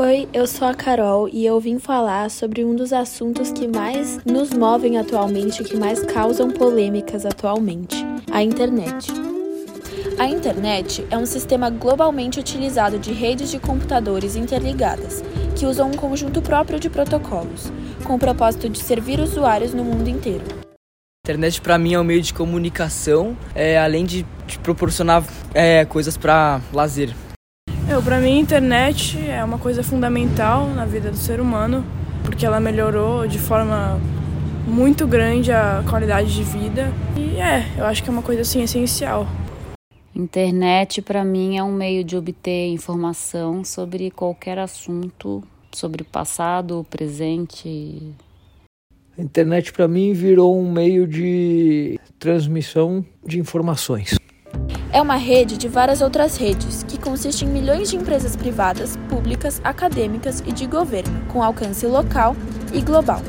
Oi, eu sou a Carol e eu vim falar sobre um dos assuntos que mais nos movem atualmente, que mais causam polêmicas atualmente: a internet. A internet é um sistema globalmente utilizado de redes de computadores interligadas, que usam um conjunto próprio de protocolos, com o propósito de servir usuários no mundo inteiro. A internet para mim é um meio de comunicação, é, além de, proporcionar é, coisas para lazer. Eu, para mim, a internet é uma coisa fundamental na vida do ser humano, porque ela melhorou de forma muito grande a qualidade de vida. E é, eu acho que é uma coisa assim essencial. Internet para mim é um meio de obter informação sobre qualquer assunto, sobre passado, presente. A internet para mim virou um meio de transmissão de informações. É uma rede de várias outras redes, que consiste em milhões de empresas privadas, públicas, acadêmicas e de governo, com alcance local e global.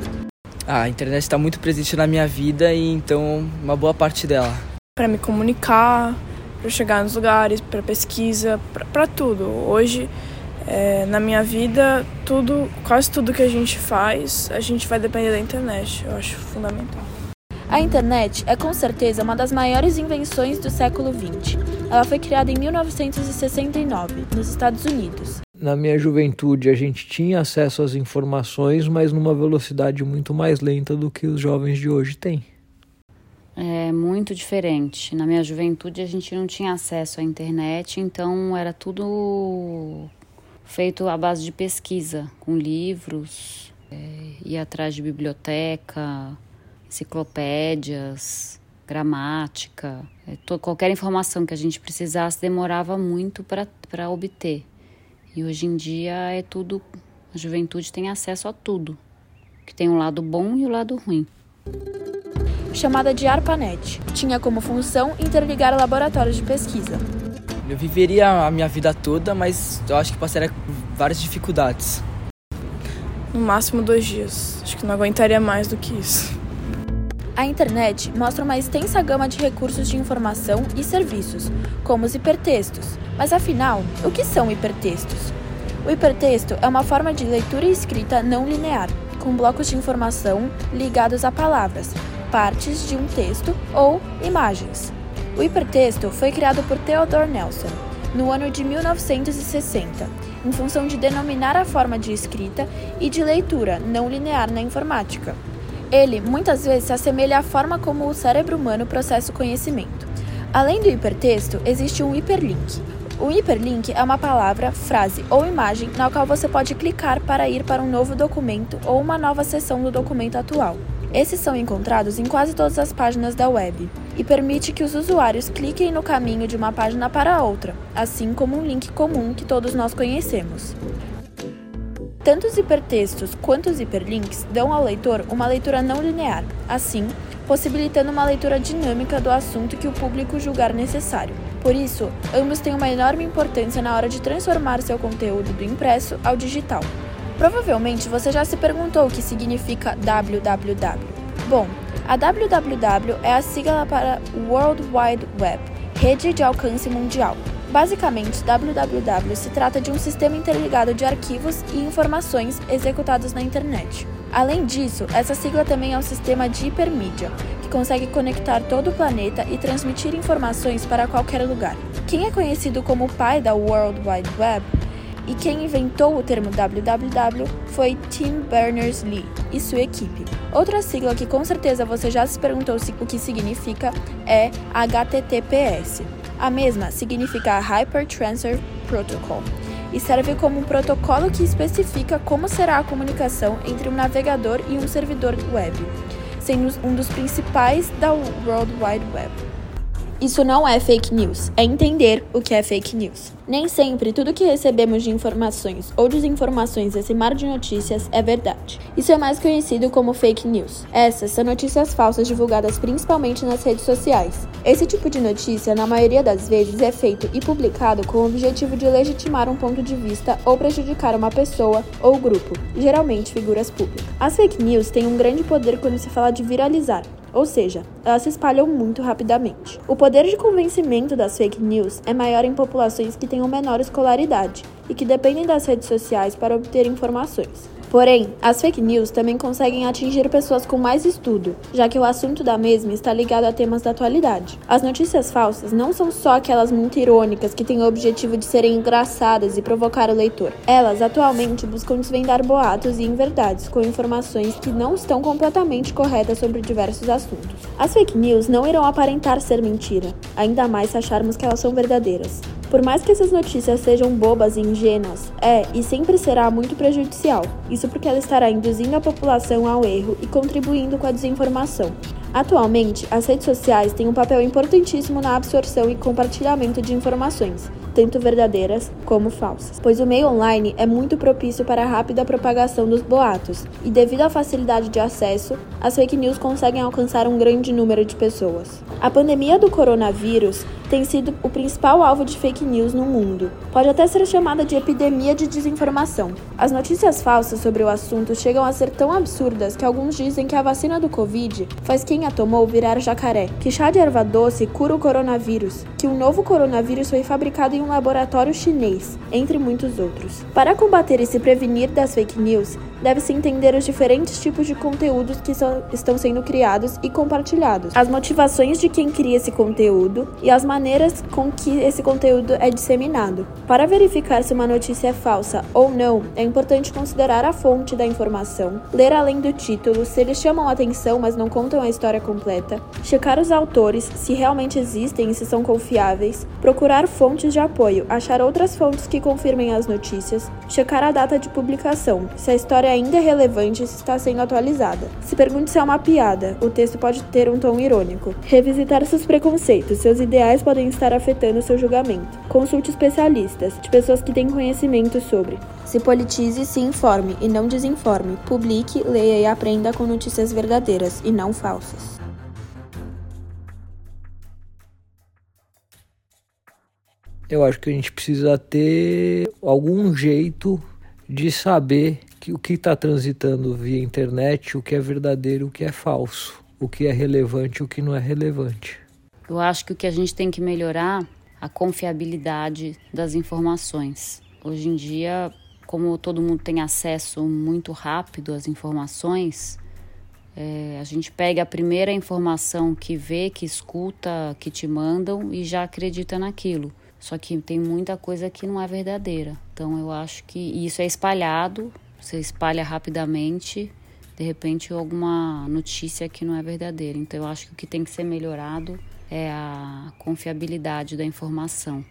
A internet está muito presente na minha vida e então uma boa parte dela. Para me comunicar, para chegar nos lugares, para pesquisa, para tudo. Hoje, é, na minha vida, tudo, quase tudo que a gente faz, a gente vai depender da internet. Eu acho fundamental. A internet é com certeza uma das maiores invenções do século XX. Ela foi criada em 1969, nos Estados Unidos. Na minha juventude, a gente tinha acesso às informações, mas numa velocidade muito mais lenta do que os jovens de hoje têm. É muito diferente. Na minha juventude, a gente não tinha acesso à internet, então era tudo feito à base de pesquisa, com livros, é, ir atrás de biblioteca, enciclopédias, gramática, é, qualquer informação que a gente precisasse demorava muito para obter. E hoje em dia é tudo, a juventude tem acesso a tudo, que tem o um lado bom e o um lado ruim chamada de ARPANET. Tinha como função interligar laboratórios de pesquisa. Eu viveria a minha vida toda, mas eu acho que passaria várias dificuldades. No máximo dois dias. Acho que não aguentaria mais do que isso. A internet mostra uma extensa gama de recursos de informação e serviços, como os hipertextos. Mas afinal, o que são hipertextos? O hipertexto é uma forma de leitura e escrita não linear, com blocos de informação ligados a palavras, partes de um texto ou imagens. O hipertexto foi criado por Theodore Nelson no ano de 1960, em função de denominar a forma de escrita e de leitura não linear na informática. Ele muitas vezes se assemelha à forma como o cérebro humano processa o conhecimento. Além do hipertexto, existe um hiperlink. O hiperlink é uma palavra, frase ou imagem na qual você pode clicar para ir para um novo documento ou uma nova seção do documento atual. Esses são encontrados em quase todas as páginas da web e permite que os usuários cliquem no caminho de uma página para outra, assim como um link comum que todos nós conhecemos. Tanto os hipertextos quanto os hiperlinks dão ao leitor uma leitura não linear, assim, possibilitando uma leitura dinâmica do assunto que o público julgar necessário. Por isso, ambos têm uma enorme importância na hora de transformar seu conteúdo do impresso ao digital. Provavelmente você já se perguntou o que significa www. Bom, a www é a sigla para World Wide Web, rede de alcance mundial. Basicamente, www se trata de um sistema interligado de arquivos e informações executados na internet. Além disso, essa sigla também é um sistema de hipermídia, que consegue conectar todo o planeta e transmitir informações para qualquer lugar. Quem é conhecido como o pai da World Wide Web e quem inventou o termo www foi Tim Berners-Lee e sua equipe. Outra sigla que com certeza você já se perguntou o que significa é HTTPS. A mesma significa Hypertransfer Protocol e serve como um protocolo que especifica como será a comunicação entre um navegador e um servidor web, sendo um dos principais da World Wide Web. Isso não é fake news, é entender o que é fake news. Nem sempre tudo que recebemos de informações ou desinformações desse mar de notícias é verdade. Isso é mais conhecido como fake news. Essas são notícias falsas divulgadas principalmente nas redes sociais. Esse tipo de notícia, na maioria das vezes, é feito e publicado com o objetivo de legitimar um ponto de vista ou prejudicar uma pessoa ou grupo, geralmente figuras públicas. As fake news têm um grande poder quando se fala de viralizar, ou seja, elas se espalham muito rapidamente. O poder de convencimento das fake news é maior em populações que tenham menor escolaridade, e que dependem das redes sociais para obter informações. Porém, as fake news também conseguem atingir pessoas com mais estudo, já que o assunto da mesma está ligado a temas da atualidade. As notícias falsas não são só aquelas muito irônicas que têm o objetivo de serem engraçadas e provocar o leitor. Elas atualmente buscam desvendar boatos e inverdades com informações que não estão completamente corretas sobre diversos assuntos. As fake news não irão aparentar ser mentira, ainda mais se acharmos que elas são verdadeiras. Por mais que essas notícias sejam bobas e ingênuas, é e sempre será muito prejudicial. Isso porque ela estará induzindo a população ao erro e contribuindo com a desinformação. Atualmente, as redes sociais têm um papel importantíssimo na absorção e compartilhamento de informações, tanto verdadeiras como falsas, pois o meio online é muito propício para a rápida propagação dos boatos, e devido à facilidade de acesso, as fake news conseguem alcançar um grande número de pessoas. A pandemia do coronavírus tem sido o principal alvo de fake news no mundo. Pode até ser chamada de epidemia de desinformação. As notícias falsas sobre o assunto chegam a ser tão absurdas que alguns dizem que a vacina do Covid faz quem a tomou virar jacaré, que chá de erva doce cura o coronavírus, que um novo coronavírus foi fabricado em um laboratório chinês, entre muitos outros. Para combater e se prevenir das fake news, deve-se entender os diferentes tipos de conteúdos que estão sendo criados e compartilhados, as motivações de quem cria esse conteúdo e as maneiras com que esse conteúdo é disseminado. Para verificar se uma notícia é falsa ou não, é importante considerar a fonte da informação, ler além do título se eles chamam a atenção mas não contam a história completa, checar os autores se realmente existem e se são confiáveis, procurar fontes de apoio, achar outras fontes que confirmem as notícias, checar a data de publicação, se a história ainda é relevante se está sendo atualizada. Se pergunte se é uma piada, o texto pode ter um tom irônico. Revisitar seus preconceitos, seus ideais podem estar afetando seu julgamento. Consulte especialistas, de pessoas que têm conhecimento sobre. Se politize, se informe e não desinforme. Publique, leia e aprenda com notícias verdadeiras e não falsas. Eu acho que a gente precisa ter algum jeito de saber que o que está transitando via internet, o que é verdadeiro, o que é falso, o que é relevante, o que não é relevante. Eu acho que o que a gente tem que melhorar a confiabilidade das informações. Hoje em dia, como todo mundo tem acesso muito rápido às informações, é, a gente pega a primeira informação que vê, que escuta, que te mandam e já acredita naquilo. Só que tem muita coisa que não é verdadeira. Então eu acho que isso é espalhado você espalha rapidamente, de repente, alguma notícia que não é verdadeira. Então, eu acho que o que tem que ser melhorado é a confiabilidade da informação.